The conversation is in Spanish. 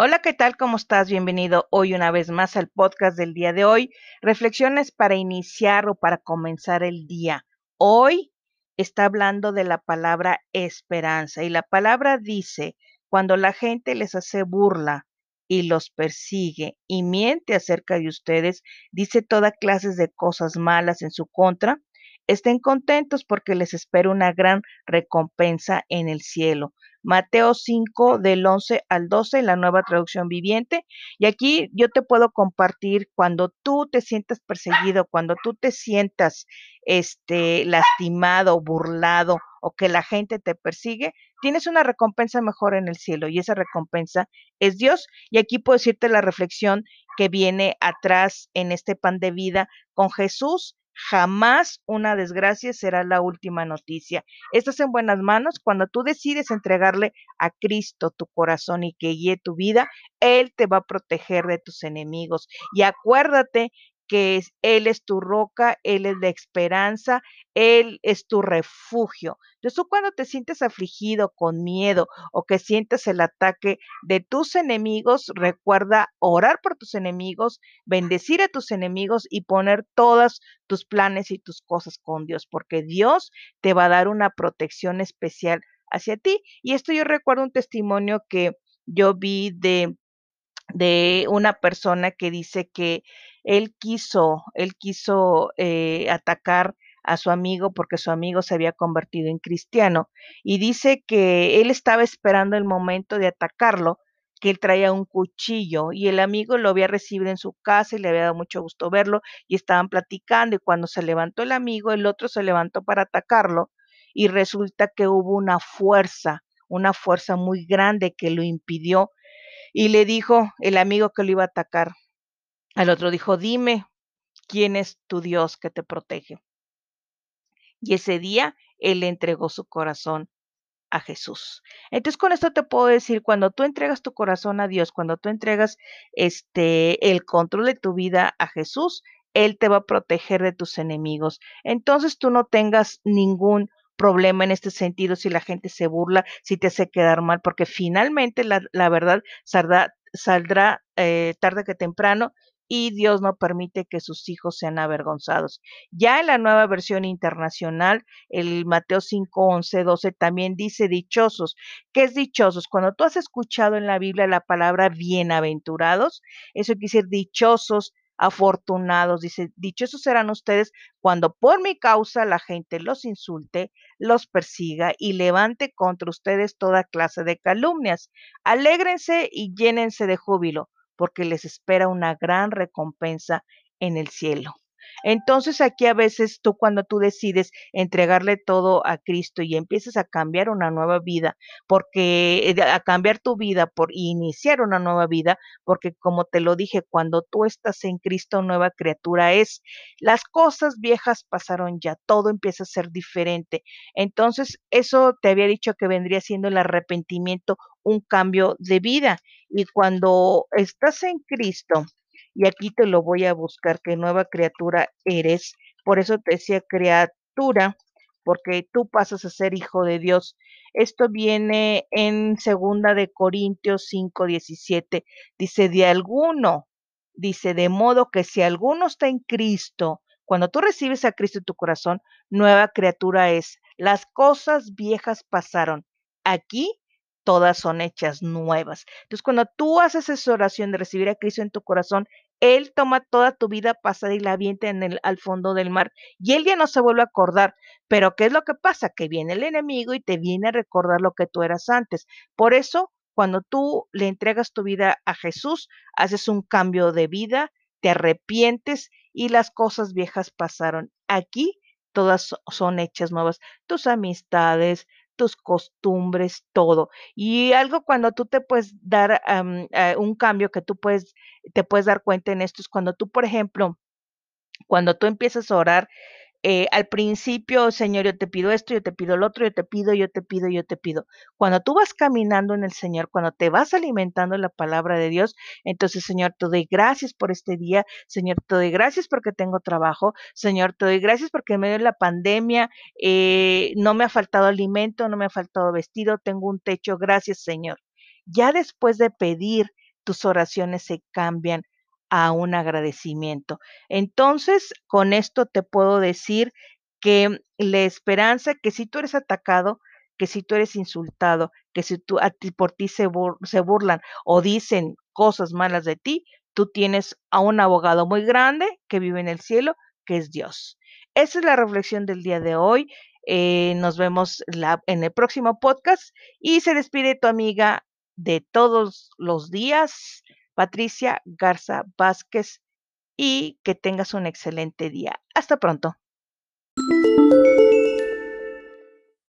Hola, ¿qué tal? ¿Cómo estás? Bienvenido hoy una vez más al podcast del día de hoy. Reflexiones para iniciar o para comenzar el día. Hoy está hablando de la palabra esperanza y la palabra dice, cuando la gente les hace burla y los persigue y miente acerca de ustedes, dice toda clases de cosas malas en su contra, estén contentos porque les espera una gran recompensa en el cielo. Mateo 5 del 11 al 12, la nueva traducción viviente. Y aquí yo te puedo compartir cuando tú te sientas perseguido, cuando tú te sientas este lastimado, burlado o que la gente te persigue, tienes una recompensa mejor en el cielo y esa recompensa es Dios. Y aquí puedo decirte la reflexión que viene atrás en este pan de vida con Jesús Jamás una desgracia será la última noticia. Estás en buenas manos cuando tú decides entregarle a Cristo tu corazón y que guíe tu vida. Él te va a proteger de tus enemigos. Y acuérdate que Él es tu roca, Él es la esperanza, Él es tu refugio. Entonces tú cuando te sientes afligido, con miedo o que sientes el ataque de tus enemigos, recuerda orar por tus enemigos, bendecir a tus enemigos y poner todas tus planes y tus cosas con Dios, porque Dios te va a dar una protección especial hacia ti. Y esto yo recuerdo un testimonio que yo vi de de una persona que dice que él quiso, él quiso eh, atacar a su amigo porque su amigo se había convertido en cristiano y dice que él estaba esperando el momento de atacarlo, que él traía un cuchillo y el amigo lo había recibido en su casa y le había dado mucho gusto verlo y estaban platicando y cuando se levantó el amigo, el otro se levantó para atacarlo y resulta que hubo una fuerza, una fuerza muy grande que lo impidió y le dijo el amigo que lo iba a atacar. Al otro dijo, dime, ¿quién es tu Dios que te protege? Y ese día él entregó su corazón a Jesús. Entonces con esto te puedo decir, cuando tú entregas tu corazón a Dios, cuando tú entregas este el control de tu vida a Jesús, él te va a proteger de tus enemigos. Entonces tú no tengas ningún problema en este sentido si la gente se burla, si te hace quedar mal, porque finalmente la, verdad saldrá, eh, tarde que temprano y Dios no permite que sus hijos sean avergonzados. Ya en la nueva versión internacional, el Mateo 5, 11, 12 también dice dichosos. ¿Qué es dichosos? Cuando tú has escuchado en la Biblia la palabra bienaventurados, eso quiere decir dichosos, afortunados. Dice, dichosos serán ustedes cuando por mi causa la gente los insulte, los persiga y levante contra ustedes toda clase de calumnias. Alégrense y llénense de júbilo, porque les espera una gran recompensa en el cielo. Entonces aquí a veces tú cuando tú decides entregarle todo a Cristo y empiezas a cambiar una nueva vida, porque eh, a cambiar tu vida por iniciar una nueva vida, porque como te lo dije, cuando tú estás en Cristo, nueva criatura es, las cosas viejas pasaron ya, todo empieza a ser diferente. Entonces, eso te había dicho que vendría siendo el arrepentimiento, un cambio de vida. Y cuando estás en Cristo, y aquí te lo voy a buscar, qué nueva criatura eres. Por eso te decía criatura, porque tú pasas a ser hijo de Dios. Esto viene en segunda de Corintios 5, 17. Dice, de alguno, dice, de modo que si alguno está en Cristo, cuando tú recibes a Cristo en tu corazón, nueva criatura es. Las cosas viejas pasaron. Aquí todas son hechas nuevas. Entonces, cuando tú haces esa oración de recibir a Cristo en tu corazón, Él toma toda tu vida pasada y la avienta en el, al fondo del mar y Él ya no se vuelve a acordar. Pero, ¿qué es lo que pasa? Que viene el enemigo y te viene a recordar lo que tú eras antes. Por eso, cuando tú le entregas tu vida a Jesús, haces un cambio de vida, te arrepientes y las cosas viejas pasaron. Aquí todas son hechas nuevas. Tus amistades, tus costumbres, todo. Y algo cuando tú te puedes dar eh, un cambio que tú puedes, te puedes dar cuenta en esto es cuando tú, por ejemplo, cuando tú empiezas a orar eh, al principio, Señor, yo te pido esto, yo te pido lo otro, yo te pido, yo te pido, yo te pido. Cuando tú vas caminando en el Señor, cuando te vas alimentando la palabra de Dios, entonces, Señor, te doy gracias por este día, Señor, te doy gracias porque tengo trabajo, Señor, te doy gracias porque en medio de la pandemia eh, no me ha faltado alimento, no me ha faltado vestido, tengo un techo, gracias, Señor. Ya después de pedir, tus oraciones se cambian a un agradecimiento. Entonces, con esto te puedo decir que la esperanza, que si tú eres atacado, que si tú eres insultado, que si tú, a ti, por ti se, se burlan o dicen cosas malas de ti, tú tienes a un abogado muy grande que vive en el cielo, que es Dios. Esa es la reflexión del día de hoy. Eh, nos vemos en el próximo podcast y se despide tu amiga de todos los días, Patricia Garza Vázquez, y que tengas un excelente día. Hasta pronto.